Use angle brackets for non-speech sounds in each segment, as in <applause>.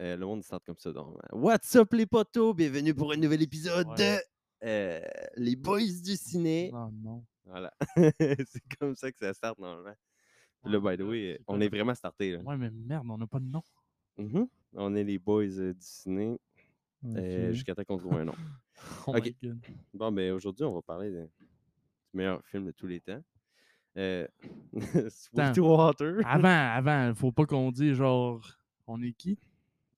Euh, le monde start comme ça. Donc, euh, What's up les potos? Bienvenue pour un nouvel épisode Ouais. de euh, Les Boys du ciné. Non, non. Voilà. <laughs> c'est comme ça que ça start normalement. Puis là, Ouais, by the way, on est vraiment starté. Là. Ouais, mais merde, on n'a pas de nom. Mhm. On est les Boys euh, du ciné jusqu'à temps qu'on trouve un nom. <laughs> Oh ok. Bon, ben aujourd'hui, on va parler de- du meilleur film de tous les temps. Euh, <laughs> Sweetwater. Avant, avant, faut pas qu'on dise genre, on est qui?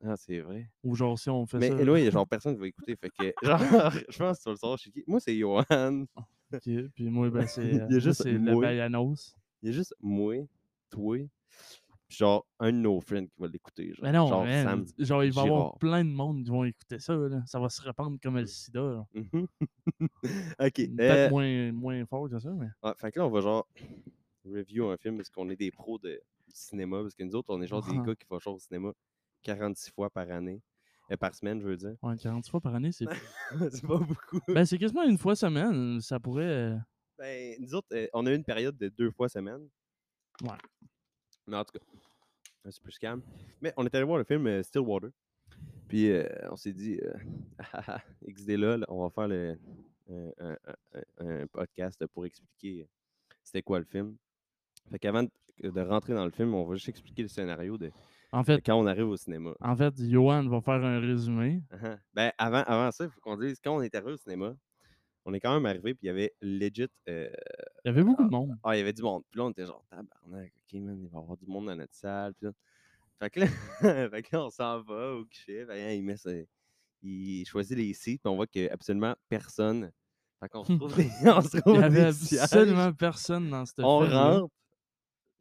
Ah, c'est vrai. Ou genre, si on fait Mais ça. anyway, y a genre personne qui va écouter. Fait que, <laughs> genre, je pense que tu vas le savoir chez qui. Moi, c'est Johan. Ok, Puis moi, ben, c'est <laughs> Il y a euh, juste c'est le moi. Bayanos. Il y a juste moi, toi, puis genre un de nos friends qui va l'écouter. Genre, Mais non, genre man, Sam. genre, il va y avoir plein de monde qui vont écouter ça. Là. Ça va se répandre comme le sida. là. Mhm. <laughs> ok. Peut-être euh, moins, moins fort que ça, mais. ouais, fait que là, on va genre review un film parce qu'on est des pros de, cinéma. Parce que nous autres, on est genre des Ouais. gars qui font genre au cinéma 46 fois par année. euh, par semaine, je veux dire. Ouais, 40 fois par année, c'est. <laughs> c'est pas beaucoup. ben, c'est quasiment une fois semaine. Ça pourrait. euh, Ben, nous autres, euh, on a eu une période de deux fois semaine. Ouais. Mais en tout cas, c'est plus calme. Mais on est allé voir le film euh, Stillwater. Puis euh, on s'est dit, ah, ah, XD là, on va faire le, un- un podcast pour expliquer c'était quoi le film. Fait qu'avant de, rentrer dans le film, on va juste expliquer le scénario de, En de fait, quand on arrive au cinéma. en fait, Johan va faire un résumé. Ah, ah. Ben, avant, avant ça, il faut qu'on dise, quand on est arrivé au cinéma, on est quand même arrivé, puis il y avait legit euh, Il y avait beaucoup de monde. Ah, il y avait du monde. Puis là, on était genre, tabarnak, ok, man, il va y avoir du monde dans notre salle. Puis là, fait que là, <laughs> fait que là, on s'en va au guichet. Que, hein, il, met ses- il choisit les sites, puis on voit a absolument personne. Fait qu'on se <laughs> trouve des, on se Il trouve y avait sièges. absolument personne dans cette On rentre.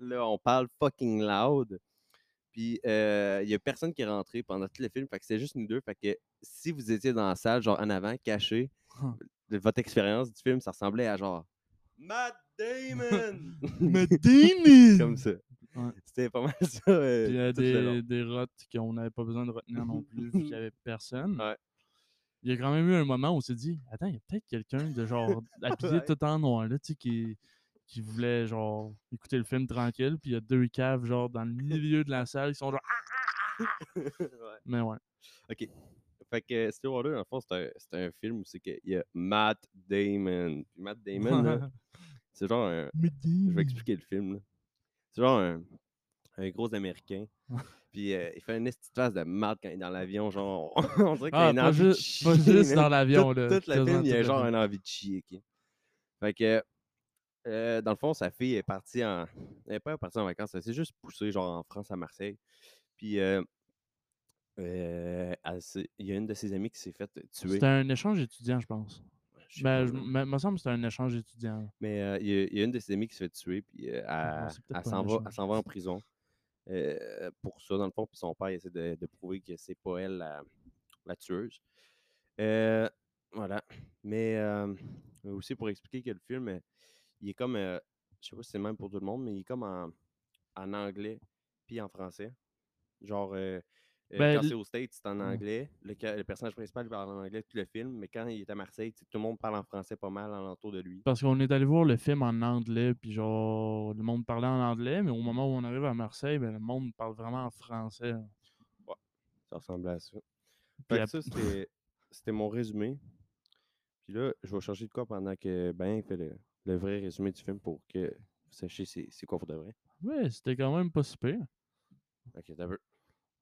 Là, on parle fucking loud. Puis, euh, il n'y a personne qui est rentré pendant tout le film. Fait que c'est juste nous deux. Fait que si vous étiez dans la salle, genre en avant, caché, votre expérience du film, ça ressemblait à genre Matt Damon! <laughs> Mais <laughs> Damon! comme ça. Ouais. C'était pas mal ça. euh, Puis il y a des, des rottes qu'on n'avait pas besoin de retenir non plus, vu qu'il n'y avait personne. Ouais. Il y a quand même eu un moment où on s'est dit Attends, il y a peut-être quelqu'un de genre <laughs> habillé Ouais. tout en noir, là, tu sais, qui, qui voulait genre écouter le film tranquille. Puis il y a deux caves, genre, dans le milieu de la salle, qui sont genre. Ouais. Mais ouais. Fait que dans le fond, c'est un, un film où c'est qu'il y a Matt Damon. Puis Matt Damon, c'est genre un. Je vais expliquer le film. là. C'est genre un, un gros Américain. Puis euh, il fait une petite face de Matt quand il est dans l'avion. Genre, on <laughs> dirait qu'il Ah, a une envie de pas chier, juste dans l'avion, tout, là. tout le quasiment film, il y a genre une envie de chier. ok? Fait que, euh, dans le fond, sa fille est partie en. Elle n'est pas partie en vacances, elle s'est juste poussée, genre en France, à Marseille. Puis, euh, euh, elle s'est- il y a une de ses amies qui s'est faite tuer. C'était un échange étudiant, je pense. Je Ben, je- me me semble que c'était un échange étudiant. Mais euh, il y, a- il y a une de ses amies qui se fait tuer, puis Ah, elle, elle s'en va, en prison pour ça, dans le fond. Puis son père essaie de, de prouver que c'est pas elle la, la tueuse. Voilà. Mais aussi pour expliquer que le film, il est comme, euh, je sais pas si c'est le même pour tout le monde, mais il est comme en, en anglais puis en français. Genre, euh, Ben, quand c'est au States, c'est en Ouais. anglais. Le, personnage principal il parle en anglais tout le film, mais quand il est à Marseille, tout le monde parle en français pas mal alentour de lui. Parce qu'on est allé voir le film en anglais, puis genre, le monde parlait en anglais, mais au moment où on arrive à Marseille, ben, le monde parle vraiment en français. Ça ressemblait à ça. Fait que ça, c'était, c'était mon résumé. Puis là, je vais changer de quoi pendant que Ben fait le, le vrai résumé du film pour que vous sachiez c'est, quoi pour de vrai. Ouais, c'était quand même pas super. Ok, t'as vu.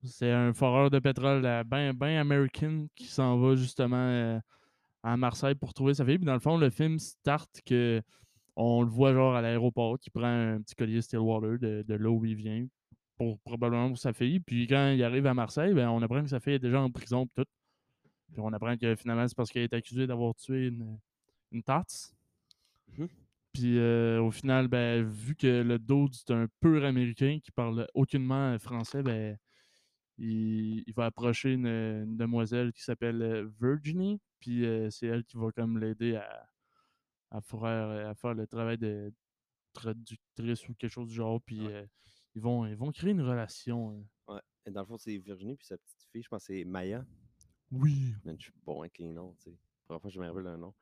C'est un foreur de pétrole euh, ben, ben américain qui s'en va justement euh, à Marseille pour trouver sa fille. Puis dans le fond, le film start que on le voit genre à l'aéroport qui prend un petit collier Stillwater de, de là où il vient pour probablement pour sa fille. Puis quand il arrive à Marseille, ben, on apprend que sa fille est déjà en prison pis tout. Puis on apprend que finalement c'est parce qu'elle est accusée d'avoir tué une, une tasse. Mhm. Puis euh, au final, ben, vu que le Dude c'est un pur américain qui parle aucunement euh, français, ben il, il va approcher une, une demoiselle qui s'appelle euh, Virginie, puis euh, c'est elle qui va comme l'aider à, à, faire, à faire le travail de traductrice ou quelque chose du genre, puis Ouais. euh, ils, vont, ils vont créer une relation. euh. Ouais. Et dans le fond, c'est Virginie, puis sa petite fille, je pense que c'est Maya. Oui. Je suis bon avec les noms, tu sais. Première fois que je me rappelle un nom.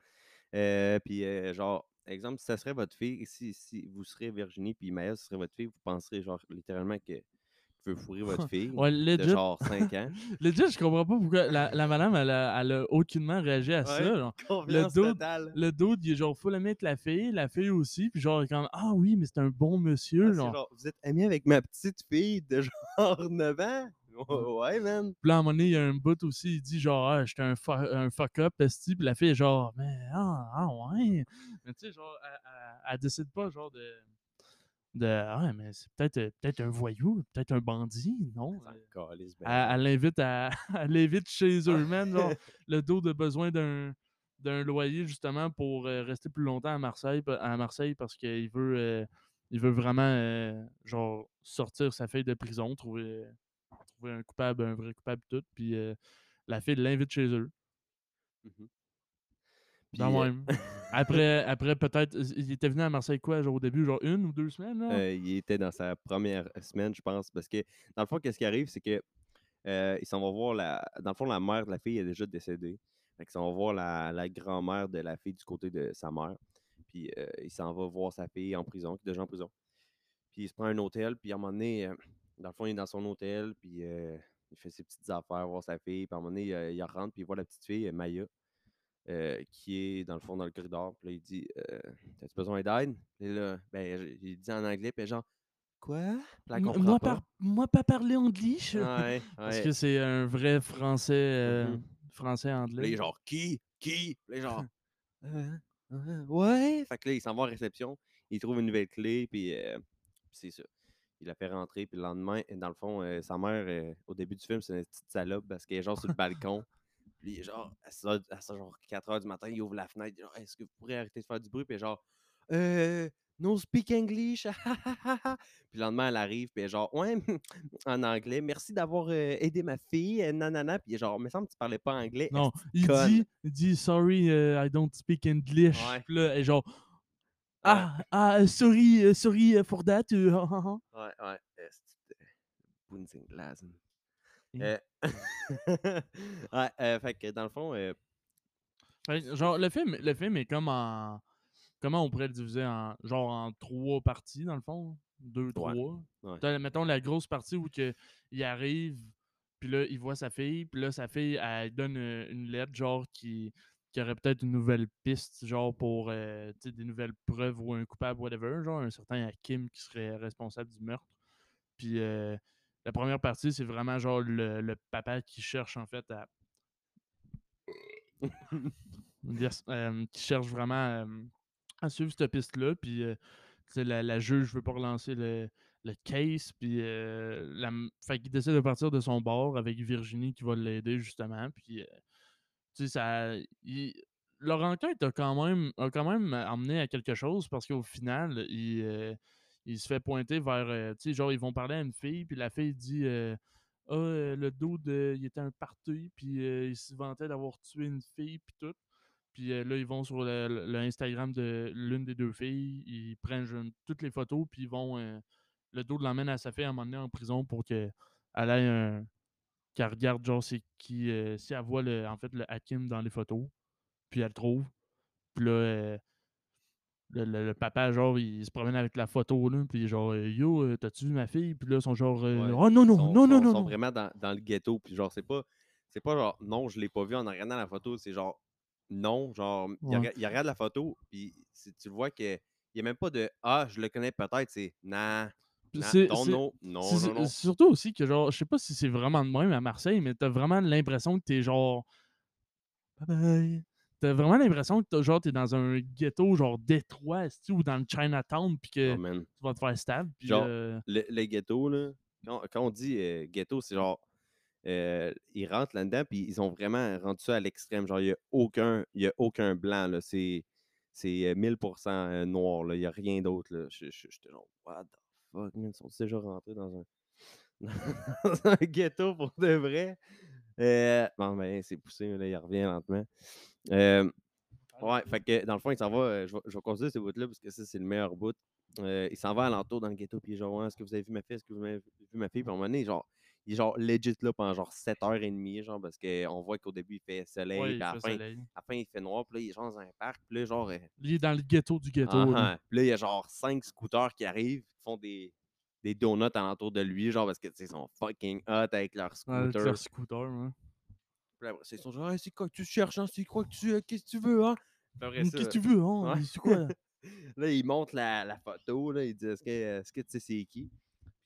Euh, puis, euh, genre, exemple, si ça serait votre fille, si, si vous serez Virginie, puis Maya, ce serait votre fille, vous penserez, genre, littéralement que vous veut fourrer votre fille Ouais, de genre 5 ans. <laughs> Legit, je comprends pas pourquoi la, la madame, elle a, elle a aucunement réagi à ça. Genre. Confiance dude-. Le dude, il est genre full ami avec la fille, la fille aussi, puis genre, comme, ah oui, mais c'est un bon monsieur. Ah, genre, vous êtes ami avec ma petite fille de genre <laughs> 9 ans? <laughs> Ouais, man. Puis là, à un moment donné, il y a un bout aussi, il dit genre, ah, j'étais un, un fuck-up, esti. Puis la fille est genre, mais ah, ah ouais. Mais tu sais, genre, elle, elle- elle décide pas, genre, de. de ah, mais c'est peut-être euh, peut-être un voyou, peut-être un bandit, non? Euh, ben. Elle elle l'invite à, <laughs> elle l'invite chez eux, man. Genre, <laughs> le dos de besoin d'un d'un loyer justement pour euh, rester plus longtemps à Marseille, à Marseille parce qu'il veut, euh, il veut vraiment euh, genre sortir sa fille de prison, trouver, trouver un coupable, un vrai coupable tout. Puis euh, la fille l'invite chez eux. De Puis, euh, même. Après, après peut-être, il était venu à Marseille quoi, genre au début, genre une ou deux semaines, là? Euh, il était dans sa première semaine, je pense, parce que dans le fond, qu'est-ce qui arrive, c'est que euh, il s'en va voir la. Dans le fond, la mère de la fille est déjà décédée. Fait qu'il s'en va voir la, la grand-mère de la fille du côté de sa mère. Puis euh, il s'en va voir sa fille en prison, qui est déjà en prison. Puis il se prend un hôtel, puis à un moment donné, euh, dans le fond, il est dans son hôtel, puis euh, il fait ses petites affaires, voir sa fille. Puis à un moment donné, euh, il rentre, puis il voit la petite fille, Maya, euh, qui est dans le fond dans le corridor. Puis là, il dit euh, T'as-tu besoin d'aide Et là, ben, il dit en anglais, puis genre Quoi moi, pas. par- moi, pas parler anglais. Ouais, <laughs> Parce ouais. que c'est un vrai français, euh, Mhm. français anglais. il est genre qui? Qui est genre <laughs> Euh, euh, Ouais. Fait que là, il s'en va en réception, il trouve une nouvelle clé, puis puis c'est ça. Il la fait rentrer, puis le lendemain, dans le fond, euh, sa mère, euh, au début du film, c'est une petite salope parce qu'elle est genre sur le balcon. <laughs> Puis genre, à ça, à ça, genre 4 h du matin, il ouvre la fenêtre, il dit, est-ce que vous pourrez arrêter de faire du bruit? Puis genre, euh, no speak English. ah, ah, ah, puis le lendemain, elle arrive, puis genre, ouais, <laughs> en anglais, merci d'avoir euh, aidé ma fille, nanana. Puis genre, me semble que tu parlais pas anglais. Non, il dit, il dit sorry, uh, I don't speak English. Ouais. Puis là, genre ah, ah, sorry, uh, sorry uh, for that. uh, ha, ha, ha. Ouais, ouais. Bunzinglasen. Euh, <laughs> ouais, euh, fait que dans le fond, euh, genre, le film, le film est comme en. Comment on pourrait le diviser en. Genre en trois parties, dans le fond? Deux, trois. ouais. Mettons la grosse partie où que, il arrive, puis là, il voit sa fille, puis là, sa fille, elle donne euh, une lettre, genre, qui, qui aurait peut-être une nouvelle piste, genre, pour euh, des nouvelles preuves ou un coupable, whatever, genre, un certain Hakim qui serait responsable du meurtre. Puis euh, la première partie, c'est vraiment, genre, le, papa qui cherche, en fait, à. <laughs> Euh, qui cherche vraiment à suivre cette piste-là. Puis la, la juge veut pas relancer le, le case. Puis fait qu'il décide de partir de son bord avec Virginie qui va l'aider justement. Puis tu sais, ça. leur enquête a quand même a quand même amené à quelque chose parce qu'au final, il, euh, il se fait pointer vers. euh, tu sais, genre, ils vont parler à une fille, puis la fille dit. euh, ah, le dos de. Il était un party, puis il se vantait d'avoir tué une fille, puis tout. Puis là, ils vont sur le, Instagram de l'une des deux filles, ils prennent toutes les photos, puis ils vont. le dos l'emmène à sa fille à un moment donné en prison pour qu'elle ait un. Qu'elle regarde, genre, c'est qui. euh, si elle voit, le, en fait, le Hakim dans les photos, puis elle le trouve. Puis là, euh, le, le- le papa, genre, il se promène avec la photo, là, puis genre, euh, yo, t'as-tu vu ma fille? Puis là, ils sont genre, Ouais. oh non, non, sont, non, non, sont- non, sont vraiment dans, dans le ghetto. Puis genre, c'est pas, c'est pas genre, non, je l'ai pas vu en regardant la photo. C'est genre, non, genre, il, Ouais. rega- il regarde la photo, puis si tu vois qu'il n'y a même pas de, ah, je le connais peut-être, c'est, nah, c'est- non, non, non, Surtout aussi que, genre, je sais pas si c'est vraiment de même à Marseille, mais t'as vraiment l'impression que t'es genre. Bye bye. T'as vraiment l'impression que t'as- genre, t'es dans un ghetto, genre Détroit, ou dans le Chinatown, puis que Oh, tu vas te faire stab. Puis, Genre, euh, le, le ghetto, là, quand, quand on dit euh, ghetto, c'est genre, euh, ils rentrent là-dedans, puis ils ont vraiment rendu ça à l'extrême. Genre, il n'y a, aucun- y a aucun blanc, là. C'est, c'est euh, 1000% euh, noir, là. Il n'y a rien d'autre, là. Je- je- J'étais genre, what the fuck, ils sont déjà rentrés dans un, <laughs> dans un ghetto pour de vrai? Euh, bon, ben, c'est poussé, là, il revient lentement. Euh, Ouais, fait que dans le fond, il s'en va. euh, je, vais, je vais ce bout-là parce que ça, c'est le meilleur bout. Euh, il s'en va alentour dans le ghetto, puis genre, est-ce que vous avez vu ma fille? Est-ce que vous avez vu ma fille? Puis à un moment donné, genre, il est genre legit là pendant genre 7h30, genre, parce qu'on voit qu'au début, il fait soleil, ouais, puis il à la, fait fin, soleil. à la fin, il fait noir, puis là, il est genre dans un parc, puis là, genre. euh, Il est dans le ghetto du ghetto. ah. Puis là, il y a genre 5 scooters qui arrivent, qui font des, des donuts alentour de lui, genre parce que tu sais, ils sont fucking hot avec leur Ouais, avec scooter. leur scooter, ouais. Puis après, ils sont genre, Hey, c'est quoi que tu cherches, hein? C'est quoi que tu. euh, Qu'est-ce que tu veux, hein? Qu'est-ce que tu veux, hein? Ouais. C'est quoi? <laughs> là, il montre la, la photo, là, il dit Est-ce que, est-ce que tu sais c'est qui?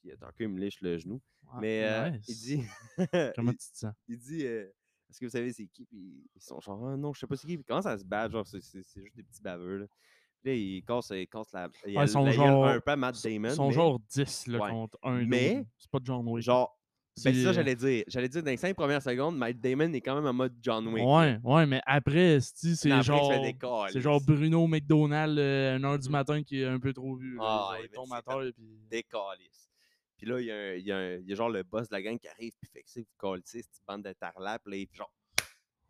Puis Tanka, il me lèche le genou. Mais euh, il nice. dit <laughs> Comment il, tu te sens? il dit Est-ce que vous savez c'est qui? Puis ils sont genre Ah, Non, je sais pas c'est qui. Puis commencent à se battre, genre, c'est, juste des petits baveux. Là. Là, ils cassent, ils cassent la. Il ils sont la genre- un peu à Matt Ils Damon. sont mais genre 10 là, Ouais. contre un. Mais, dude. C'est pas John Wick. Genre, ben, ça, j'allais dire. J'allais dire, dans les cinq premières secondes, Matt Damon est quand même en mode John Wick. Ouais, ouais, mais après, c'est il genre. C'est genre Bruno McDonald, euh, 1h du matin, qui est un peu trop vu. là. Ah, Genre, ouais, il tombe à terre, puis. décalisse. Puis là, il y, a un- il y a un- il y a genre le boss de la gang qui arrive, puis fait que c'est, vous calissez, cette bande de tarlaps, là, il fait genre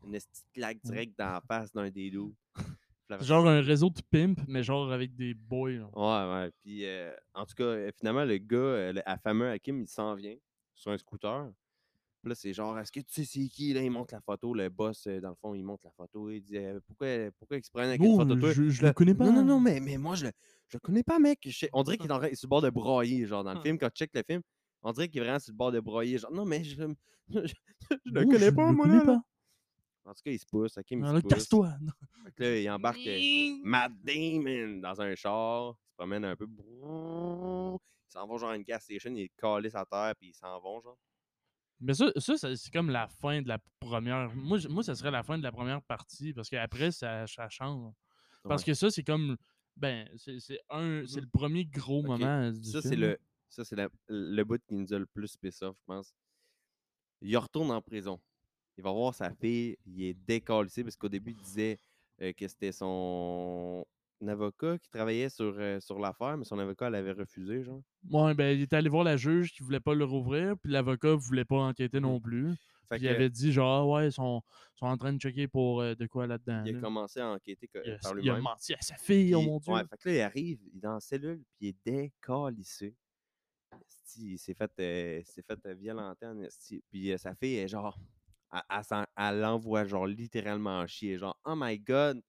une petite claque Ouais. direct dans la face d'un des loups. <laughs> Genre un réseau de pimp, mais genre avec des boys. là. Ouais, ouais. Puis euh, en tout cas, euh, finalement, le gars, euh, le fameux Hakim, il s'en vient sur un scooter. Puis là, c'est genre, est-ce que tu sais c'est qui? Là, il montre la photo. Le boss, euh, dans le fond, il montre la photo. Il dit, euh, pourquoi, pourquoi il se prennent avec une Non, photo de toi? je, je le connais pas. Non, non, non, mais, mais moi, je le, je le connais pas, mec. Je on dirait qu'il <laughs> est sur le bord de broyer, genre, dans le Ah. film, quand tu check le film. On dirait qu'il est vraiment sur le bord de broyer. Genre, non, mais je, je, <laughs> le connais pas, le moi, connais là, pas. En tout cas, il se pousse. Hakim, il Ah, casse-toi. <laughs> Là, il embarque euh, Matt Damon dans un char. Il se promène un peu. Ils s'en vont genre à une gas station. Ils calissent à terre, puis ils s'en vont, genre. Mais ça, ça, ça, c'est comme la fin de la première. Moi, je- moi, ça serait la fin de la première partie, parce qu'après, ça, ça change. Parce Ouais. que ça, c'est comme. Ben, c'est un. C'est Mhm. le premier gros moment du Ça, c'est le, ça, c'est le bout qui nous a le plus piss off, je pense. Il retourne en prison. Il va voir sa fille. Il est décalissé parce qu'au début, il disait euh, que c'était son avocat qui travaillait sur, euh, sur l'affaire, mais son avocat l'avait refusé, genre. Ouais, ben, il est allé voir la juge qui voulait pas le rouvrir, puis l'avocat voulait pas enquêter Mhm. non plus. Fait Puis il avait dit, genre, ouais, ils sont, sont en train de checker pour euh, de quoi là-dedans. il a commencé à enquêter co- Il a, par il a lui-même. menti à sa fille, oh mon dieu. Ouais, fait que là, il arrive, il est dans la cellule, puis il est décalissé. Il s'est fait, euh, fait euh, violenter en esti. Puis euh, sa fille est genre, elle l'envoie genre littéralement chier. Genre, oh my god,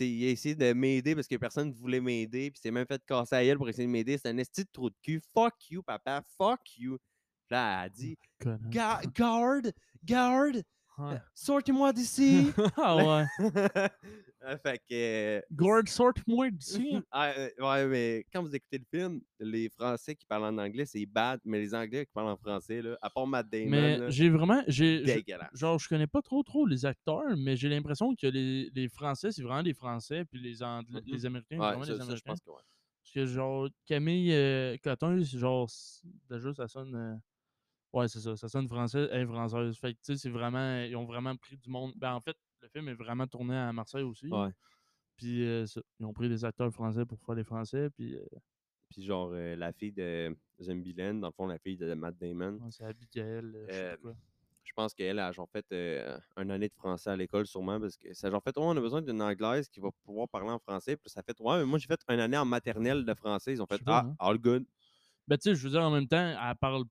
il, a essayé de m'aider parce que personne ne voulait m'aider, puis il s'est même fait casser à gueule pour essayer de m'aider. C'est un esti de trou de cul. Fuck you, papa, fuck you. Puis là, elle a dit, Connard. Ga- garde, garde, Ouais. sortez-moi d'ici. <laughs> ah ouais. <laughs> <laughs> Euh, fait que. Gord, sort-moi d'ici. <laughs> Ah, euh, ouais, mais quand vous écoutez le film, les Français qui parlent en anglais, c'est bad, mais les Anglais qui parlent en français, là, à part Matt Damon, Mais j'ai vraiment. j'ai. Genre, je connais pas trop trop les acteurs, mais j'ai l'impression que les, les Français, c'est vraiment des Français, puis les, Anglais, Mhm. les Américains, c'est Ouais, vraiment ça, des ça, je Américains. pense que ouais. Parce que, genre, Camille euh, c'est genre, déjà, ça sonne. euh, Ouais, c'est ça, ça sonne français, est française. Fait que, tu sais, c'est vraiment. Ils ont vraiment pris du monde. Ben, en fait, le film est vraiment tourné à Marseille aussi. Ouais. Puis, euh, ils ont pris des acteurs français pour faire les français, puis euh, Puis genre, euh, la fille de Zumbilen, dans le fond, la fille de Matt Damon, ouais, c'est Abigail, je sais quoi. je pense qu'elle a genre fait une année de français à l'école, sûrement, parce que ça a genre fait, oh, on a besoin d'une anglaise qui va pouvoir parler en français. Puis ça fait, ouais, mais moi, j'ai fait une année en maternelle de français. Ils ont fait, pas, ah, hein. all good. Ben, tu sais, je veux dire, en même temps, elle parle.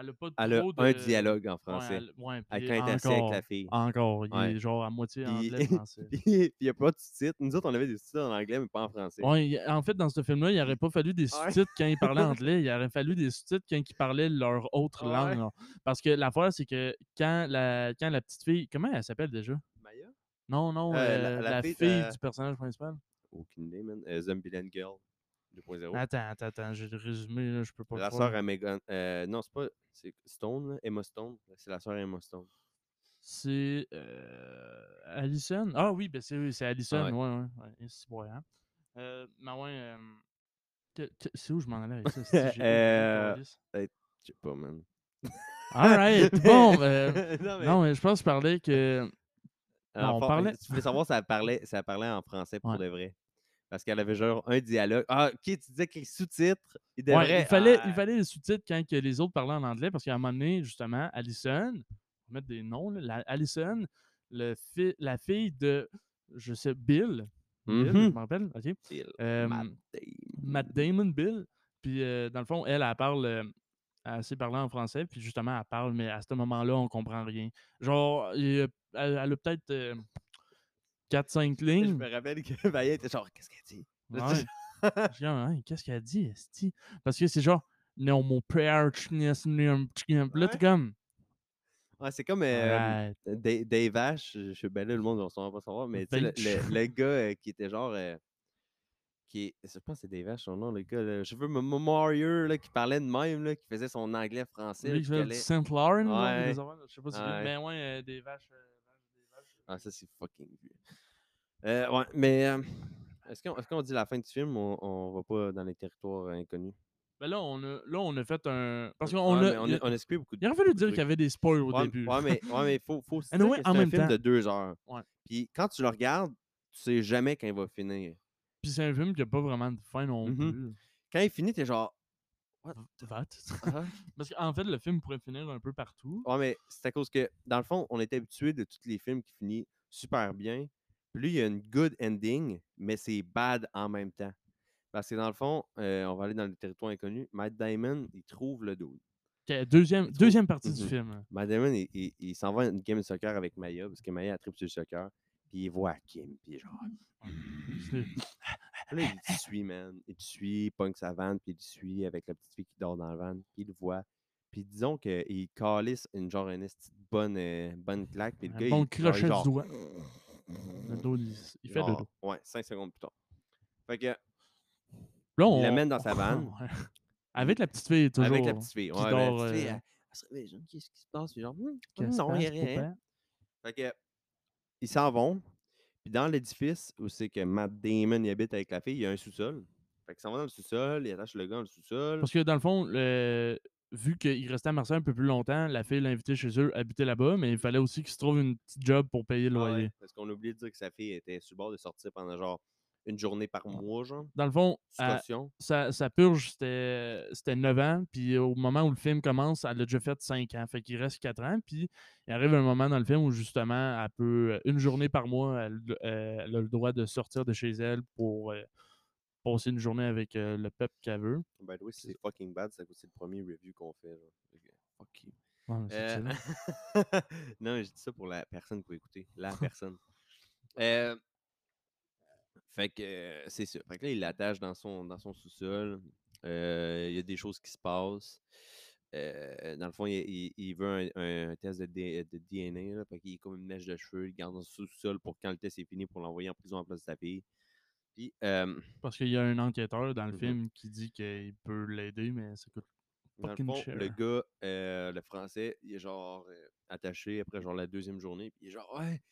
Elle a pas Elle a trop de. un dialogue en Ouais, français. elle- ouais, Elle quand elle est assise avec encore, la fille. Encore, il Ouais. est genre à moitié Puis- anglais, français. <laughs> Puis il n'y a pas de sous-titres. Nous autres, on avait des sous-titres en anglais, mais pas en français. Ouais, en fait, dans ce film-là, il aurait pas fallu des Ouais. sous-titres quand ils parlaient <laughs> anglais, il aurait fallu des sous-titres quand ils parlaient leur autre Ouais. langue. là. Parce que l'affaire, c'est que quand la, quand la petite fille. Comment elle s'appelle déjà? Maya? Non, non, Euh, la- euh, la la, fille fille, de- du personnage principal. Aucune idée, man. Euh, Zombieland Girl 2.0. Attends, attends, attends, j'ai le résumé, là, je peux pas La sœur à Megan. euh, non, c'est pas. C'est Stone, là, Emma Stone. C'est la sœur à Emma Stone. C'est euh, Allison. Ah oui, ben c'est oui, c'est Allison. Ouais. Ouais, ouais. ouais. c'est bon, hein. Euh, mais ouais. euh, c'est où je m'en allais avec ça? <laughs> Euh. Je sais pas, man. Alright, <laughs> bon. euh, non, mais, non, mais je pense que je parlais que. non, on parlait- Tu voulais savoir si elle parlait, elle parlait en français pour Ouais. de vrai. Parce qu'elle avait genre un dialogue. Ah, ok, tu disais que les sous-titres, Ouais, il, fallait, il ah, fallait les sous-titres quand que les autres parlaient en anglais parce qu'à un moment donné, justement, Allison, on va mettre des noms, là, la- Allison, le fi- la fille de, je sais, Bill, Bill, je Mhm. me rappelle, ok, Bill, euh, Matt Matt Damon. Damon, Bill. Puis, euh, dans le fond, elle, elle parle. euh, sait parler en français. Puis, justement, elle parle, mais à ce moment-là, on comprend rien. Genre, il elle, elle a peut-être 4-5 Je lignes. me rappelle que <laughs> Maya était genre, qu'est-ce qu'elle dit? Ouais. Je dis, <laughs> Hein, qu'est-ce qu'elle dit, esti? Parce que c'est genre, non, mon père, là, t'es Ouais. comme, Ouais, c'est comme euh. Da- Dave Ash, je je ben là, le monde va sûrement pas savoir, mais tu sais, le, le- <laughs> le gars euh, qui était genre. euh, qui est, je pense que c'est Dave Ash son nom, le gars, le cheveux Mario, là, qui parlait de même, là, qui faisait son anglais français. Lui, qui allait- Saint Laurent, genre, Ouais. des affaires, je sais pas si Ouais. mais ouais, euh, des vaches. euh, vaches, des vaches. Ah, ça, c'est fucking vieux. Euh, ouais, mais euh, est-ce qu'on est qu'on dit la fin du film on, on va pas dans les territoires inconnus? Ben là, on a, là, on a fait un. Parce qu'on Ouais, a. on, il, a, on a beaucoup de il aurait fallu dire qu'il y avait des spoils au Ouais, début. ouais, mais ouais, mais faut, faut se Anyway, dire que en c'est un même film temps- de deux heures. Ouais. Puis quand tu le regardes, tu sais jamais quand il va finir. Puis c'est un film qui a pas vraiment de fin non Mhm. plus. Quand il finit, t'es genre. What? Ah. <laughs> Parce qu'en fait, le film pourrait finir un peu partout. Ouais, mais c'est à cause que, dans le fond, on est habitué de tous les films qui finissent super bien. Puis lui, il y a une good ending, mais c'est bad en même temps. Parce que dans le fond, euh, on va aller dans le territoire inconnu. Matt Damon, il trouve le dos. Ok, deuxième, trouve- deuxième partie du film. Matt Damon, il, il- il s'en va à une game de soccer avec Maya, parce que Maya a tripe sur le soccer. Puis il voit Kim, puis genre. <laughs> <laughs> Puis là, il te suit, man. Il te suit, il pogne sa vanne, puis il te suit avec la petite fille qui dort dans le van, puis il le voit. Puis disons qu'il calisse une genre une bonne, euh, bonne claque, puis le Un gars, bon il, genre, crochet du genre, doigt. Le dos, il, il fait genre, dodo. Ouais, 5 secondes plus tard. Fait que, Là, on l'amène dans sa vanne. <laughs> Avec la petite fille, toujours. avec la petite fille. Ouais, dort, la petite fille, euh, elle, elle se réveille, genre, qu'est-ce qui se passe? Puis genre, Hum, non, il y a rien. Fait que, ils s'en vont. Puis dans l'édifice où c'est que Matt Damon il habite avec la fille, il y a un sous-sol. Fait qu'ils s'en vont dans le sous-sol, ils attachent le gars dans le sous-sol. Parce que dans le fond, le- vu qu'il restait à Marseille un peu plus longtemps, la fille l'a invité chez eux, habiter là-bas, mais il fallait aussi qu'il se trouve une petite job pour payer le Ah ouais, loyer. parce qu'on a oublié de dire que sa fille était sur le bord de sortir pendant genre une journée par mois, genre. Dans le fond, caution? sa, sa purge, c'était c'était 9 ans, puis au moment où le film commence, elle a déjà fait 5 ans. Fait qu'il reste 4 ans, puis il arrive un moment dans le film où justement, elle peut, une journée par mois, elle, euh, elle a le droit de sortir de chez elle pour euh, passer une journée avec euh, le peuple qu'elle veut. By the way, c'est fucking bad, c'est à le premier review qu'on fait. Genre. Mais c'est Euh, <laughs> non, je dis ça pour la personne qui va écouter. La personne. Euh, fait que euh, c'est ça. Fait que là, il l'attache dans son, dans son sous-sol. Euh, Il y a des choses qui se passent. Euh, dans le fond, il, il- il veut un, un test de, D- de DNA. Là, fait qu'il est comme une mèche de cheveux. Il garde dans son sous-sol pour quand le test est fini pour l'envoyer en prison à la place de sa fille. Puis, Parce qu'il y a un enquêteur dans le Mhm. film qui dit qu'il peut l'aider, mais ça coûte Dans le fond, le gars, euh, le français, il est genre attaché après genre la deuxième journée. Puis il est genre Ouais,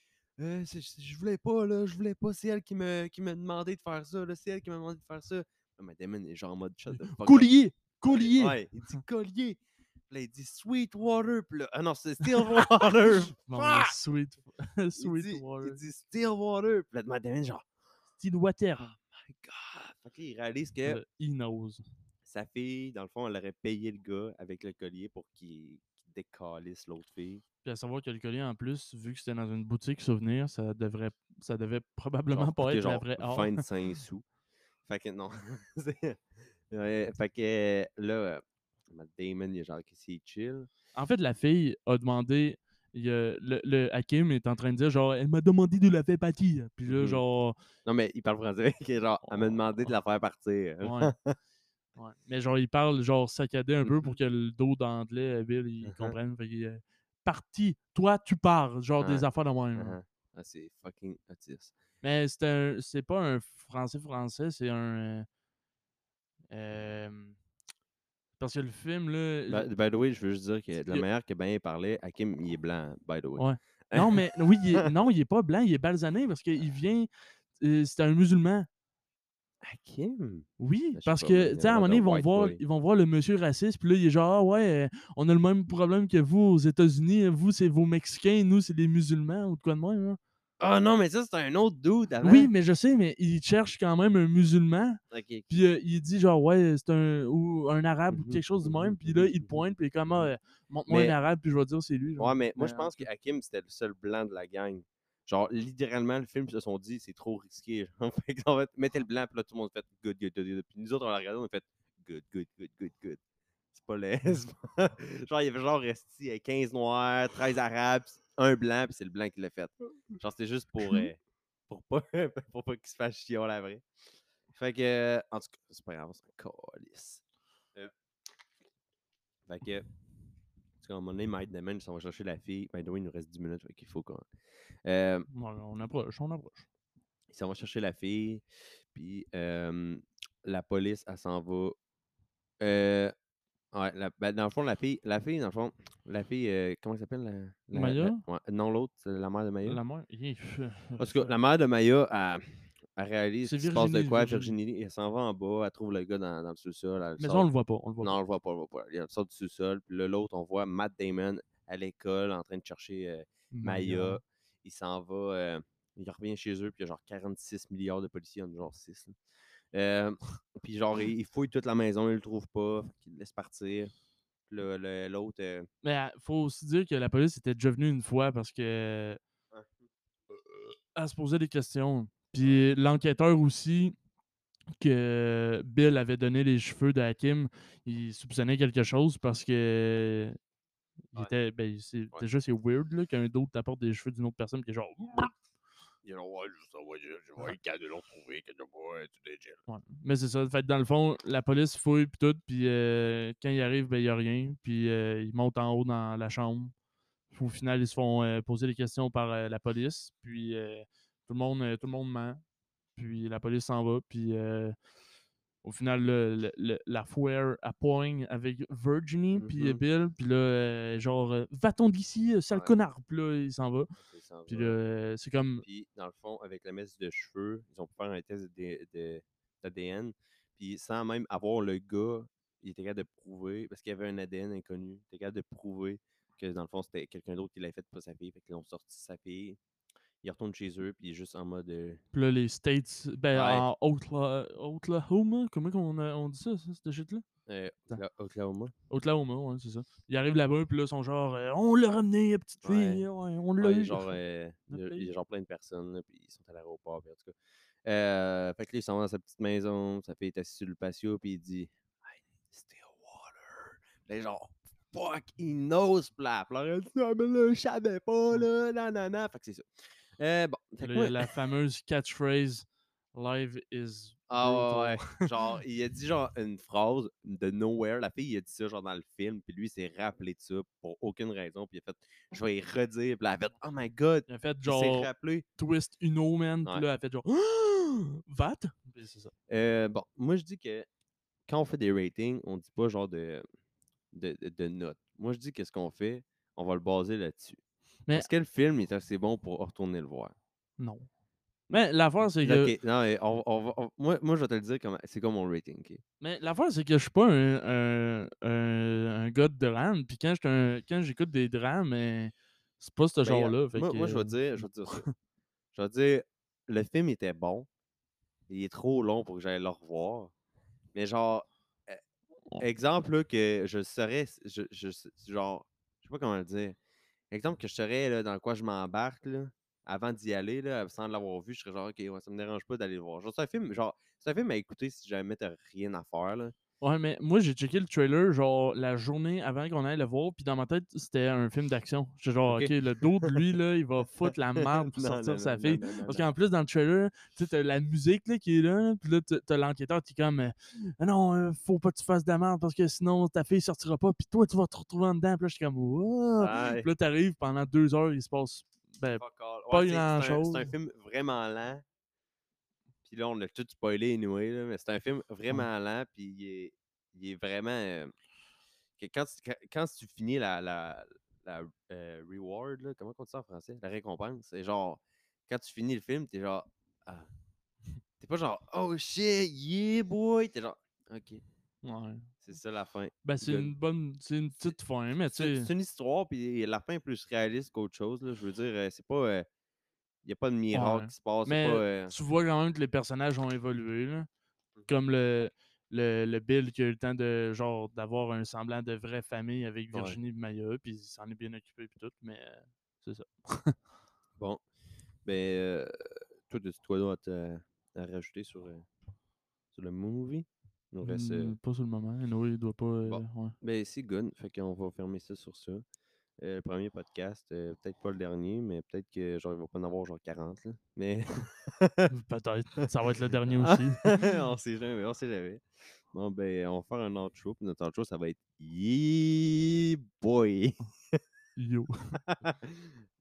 euh, je voulais pas, là, je voulais pas. C'est elle qui me, qui m'a demandé de faire ça, là, c'est elle qui m'a demandé de faire ça. Ah, Mais Damon est genre en mode up. Collier! Collier! Ouais, il dit <laughs> collier. Puis là, il dit Sweetwater. Puis là, ah non, c'est Stillwater. Bon, <laughs> Fuck! sweet, <laughs> il, sweet dit, water. il dit Stillwater. Puis là, Damon, genre, Still water. my god. Fait que il réalise que He knows. sa fille, dans le fond, elle aurait payé le gars avec le collier pour qu'il décalisse l'autre fille. Puis à savoir que le collier, en plus, vu que c'était dans une boutique souvenir, ça devrait ça devait probablement Genre, pas être la genre vraie or. 25 <laughs> sous. Fait que non. <laughs> C'est- ouais, fait que là, Matt Damon, il est genre que c'est chill. En fait, la fille a demandé. il le, le Hakim est en train de dire genre elle m'a demandé de la faire partir. Puis là, Mhm. genre Non, mais il parle français, <laughs> qui est genre, elle m'a demandé de la faire partir. ouais. Ouais. Mais genre il parle genre saccadé un peu pour Mhm. que le dos d'anglais, Bill, il Mhm. comprenne. Fait est parti, toi tu pars, genre des affaires de même. là. Ah, c'est fucking autiste. Mais c'est un c'est pas un français français, c'est un euh, euh, parce que le film là By, by the way, je veux juste dire que de la manière que Ben parlait, Hakim, il est blanc, by the way. Ouais. <laughs> Non, mais oui, il est, non, il est pas blanc, il est balsané parce qu'il <laughs> vient. euh, C'est un musulman. Hakim? Oui, je parce que, tu sais, à un moment donné, ils vont, voir, boy. ils vont voir le monsieur raciste, puis là, il est genre, ah ouais, euh, on a le même problème que vous aux États-Unis. Vous, c'est vos Mexicains, nous, c'est des musulmans, ou de quoi de même. hein. Ah non, mais ça, c'est un autre dude avant. Oui, mais je sais, mais il cherche quand même un musulman, puis euh, il dit, genre, ouais, c'est un, ou un arabe, ou Mhm, quelque chose du mhm, même, puis là, mhm, il pointe, puis il est comme, ah, euh, montre-moi Mais- un arabe, puis je vais dire c'est lui. genre. Ouais, mais moi, je en pense que Hakim, c'était le seul blanc de la gang. Genre, littéralement, le film, ils se sont dit, c'est trop risqué. genre. <laughs> fait qu'en fait, mettez le blanc, puis là, tout le monde fait good, good, good, good. Puis nous autres, on l'a regardé, on a fait good, good, good, good, good. C'est pas laid. pas- <laughs> genre, il y avait genre resté euh, 15 noirs, 13 arabes, un blanc, puis c'est le blanc qui l'a fait. Genre, c'était juste pour, euh, pour pas, <laughs> pour pas qu'il se fasse chier la vraie. Fait que, euh, en tout cas, c'est pas grave, c'est un calice. Euh, fait que, en à un moment donné, Mike Damon, s'en va chercher la fille. The way, il nous reste 10 minutes, qu'il faut qu'on. Euh, on approche, on approche. il s'en va chercher la fille, puis euh, la police, elle s'en va. Euh, ouais, la- ben, dans le fond, la fille, la fille, dans le fond, la fille, euh, comment elle s'appelle la, la- Maya? la- ouais, Non, l'autre, c'est la mère de Maya. La mère. tout cas, la mère de Maya, elle, elle réalise qu'il se passe de quoi, Virginie. Virginie, elle s'en va en bas, elle trouve le gars dans, dans le sous-sol. elle Mais ça, sort- on le voit pas. On le voit Non, on le voit pas, on le voit pas. Il sort du sous-sol, puis là, l'autre, on voit Matt Damon à l'école en train de chercher euh. Maya. Il s'en va, euh, il revient chez eux, puis il y a genre 46 milliards de policiers, il y en a genre 6. <laughs> puis genre, il, il fouille toute la maison, il le trouve pas, fait qu'il le laisse partir. Puis là, le- l'autre, euh, Mais euh, faut aussi dire que la police était déjà venue une fois parce que. Ouais. Elle se posait des questions. Puis l'enquêteur aussi, que Bill avait donné les cheveux de Hakim, il soupçonnait quelque chose parce que. Il Ouais. était, ben, c'est- Déjà, c'est weird qu'un d'autre t'apporte des cheveux d'une autre personne qui est genre. ouais. Mais c'est ça. Fait dans le fond, la police fouille puis tout, puis euh, quand il arrive, ben il n'y a rien. Puis euh, ils montent en haut dans la chambre. Au final, ils se font euh, poser des questions par la police. Puis tout le monde, euh, tout le monde ment. Puis la police s'en va. Puis euh, au final, le- la foire à poigne avec Virginie, puis euh, Mhm. Bill. Puis là, euh, genre, euh, va-t'en d'ici, sale Ouais. connard. Puis là, il s'en va. Puis euh, c'est comme. Puis, dans le fond, avec la messe de cheveux, ils ont pu faire un test de- de- d'ADN. Puis, sans même avoir le gars, il était capable de prouver, parce qu'il y avait un ADN inconnu, il était capable de prouver que, dans le fond, c'était quelqu'un d'autre qui l'avait fait, pas sa fille. Fait qu'ils ont sorti sa fille. Ils retournent chez eux, puis il est juste en mode. euh, Puis là, les States, ben, Ouais. en Oklahoma, comment qu'on a- on dit ça, ça cette shit-là? euh, Oklahoma. Oklahoma, ouais, c'est ça. Ils arrivent là-bas, puis là, ils sont genre, euh, on l'a ramené, la petite Ouais. fille, ouais, on l'a eu. genre, <laughs> euh, il y a- il pays. genre plein de personnes, là, puis ils sont à l'aéroport, puis en tout cas. Euh, fait que là, ils sont dans sa petite maison, sa fille est assise sur le patio, puis il dit I need still water. Là, genre, fuck, he knows, plap. Là, elle dit, ah, mais là, je savais pas, là, nanana. Fait que c'est ça. Euh, bon, la fameuse catchphrase Live is. <laughs> Ah ouais. Genre, il a dit genre une phrase de nowhere. La fille, il a dit ça genre dans le film, puis lui, il s'est rappelé de ça pour aucune raison, puis il a fait, je vais y redire, puis là, elle a fait, oh my god, Il a fait genre rappelé. Twist Uno, man. Puis là, elle a fait genre <gasps> <gasps> Vat? Puis c'est ça. Euh, bon, moi je dis que quand on fait des ratings, on dit pas genre de, de, de- de notes. Moi je dis que ce qu'on fait, on va le baser là-dessus. Mais- Est-ce que le film est assez bon pour retourner le voir? Non. Mais l'affaire, c'est que. Non, on- on va- on- moi, moi je vais te le dire, comment- c'est comme mon rating. ok? Mais l'affaire, c'est que je suis pas un, un, un, un gars de drame. Puis quand j'écoute des drames, c'est pas ce Ben, genre-là. moi, que, moi, je vais dire, je vais te dire ça. je vais te dire, le film était bon. Il est trop long pour que j'aille le revoir. Mais genre, On- exemple là, que je serais, je, je, genre, je sais pas comment le dire. Exemple que je serais là, dans quoi je m'embarque avant d'y aller là, sans l'avoir vu, je serais genre ok, ouais, ça me dérange pas d'aller le voir. Genre c'est un film, genre c'est un film à écouter si jamais t'as rien à faire là. Ouais, mais moi, j'ai checké le trailer, genre, la journée avant qu'on aille le voir, puis dans ma tête, c'était un film d'action. J'étais genre, Ok. Le dos de lui, là, il va <laughs> foutre la merde pour Non, sortir non, sa fille. non, Parce qu'en plus, dans le trailer, tu sais, t'as la musique, là, qui est là, puis là, t'as- l'enquêteur qui est comme, Ah non, euh, faut pas que tu fasses de la merde, parce que sinon, ta fille sortira pas, puis toi, tu vas te retrouver en dedans. Puis là, je suis comme, Wow! Puis là, t'arrives, pendant deux heures, il se passe, ben, pas grand-chose. C'est un film vraiment lent. Puis là, on a tout spoilé anyway, là, mais c'est un film vraiment lent, puis il est, il est vraiment. euh, que quand, tu- quand, tu finis la, la, la euh, reward, là, comment on dit ça en français? La récompense, c'est genre. Quand tu finis le film, t'es genre. Ah. T'es pas genre, oh shit, yeah boy. T'es genre, ok, ouais. c'est ça la fin. Ben, c'est une bonne, c'est une petite fin, mais tu C'est sais. c'est une histoire, puis la fin est plus réaliste qu'autre chose. Là. Je veux dire, euh, c'est pas. N'y a pas de miracle Ouais. qui se passe. Mais pas, euh, tu vois quand même que les personnages ont évolué. Là. Comme le, le, le Bill qui a eu le temps de genre d'avoir un semblant de vraie famille avec Ouais. Virginie et Maya, puis il s'en est bien occupé puis tout, mais euh, c'est ça. Bon. Ben, euh, toi, tu quoi d'autre à, à rajouter sur, euh, sur le movie? Il nous reste. Hmm, Pas sur le moment. Noé, il doit pas. bon. ouais. Ben, c'est good. Fait qu'on va fermer ça sur ça. Euh, le premier podcast. euh, peut-être pas le dernier, mais peut-être que genre, il va pas en avoir genre 40. là. Mais Peut-être. Ça va être le dernier <laughs> Ah, aussi. <laughs> on sait jamais, on sait jamais. Bon, ben, on va faire un outro. Puis notre outro, ça va être Yeah boy. Yo. <laughs>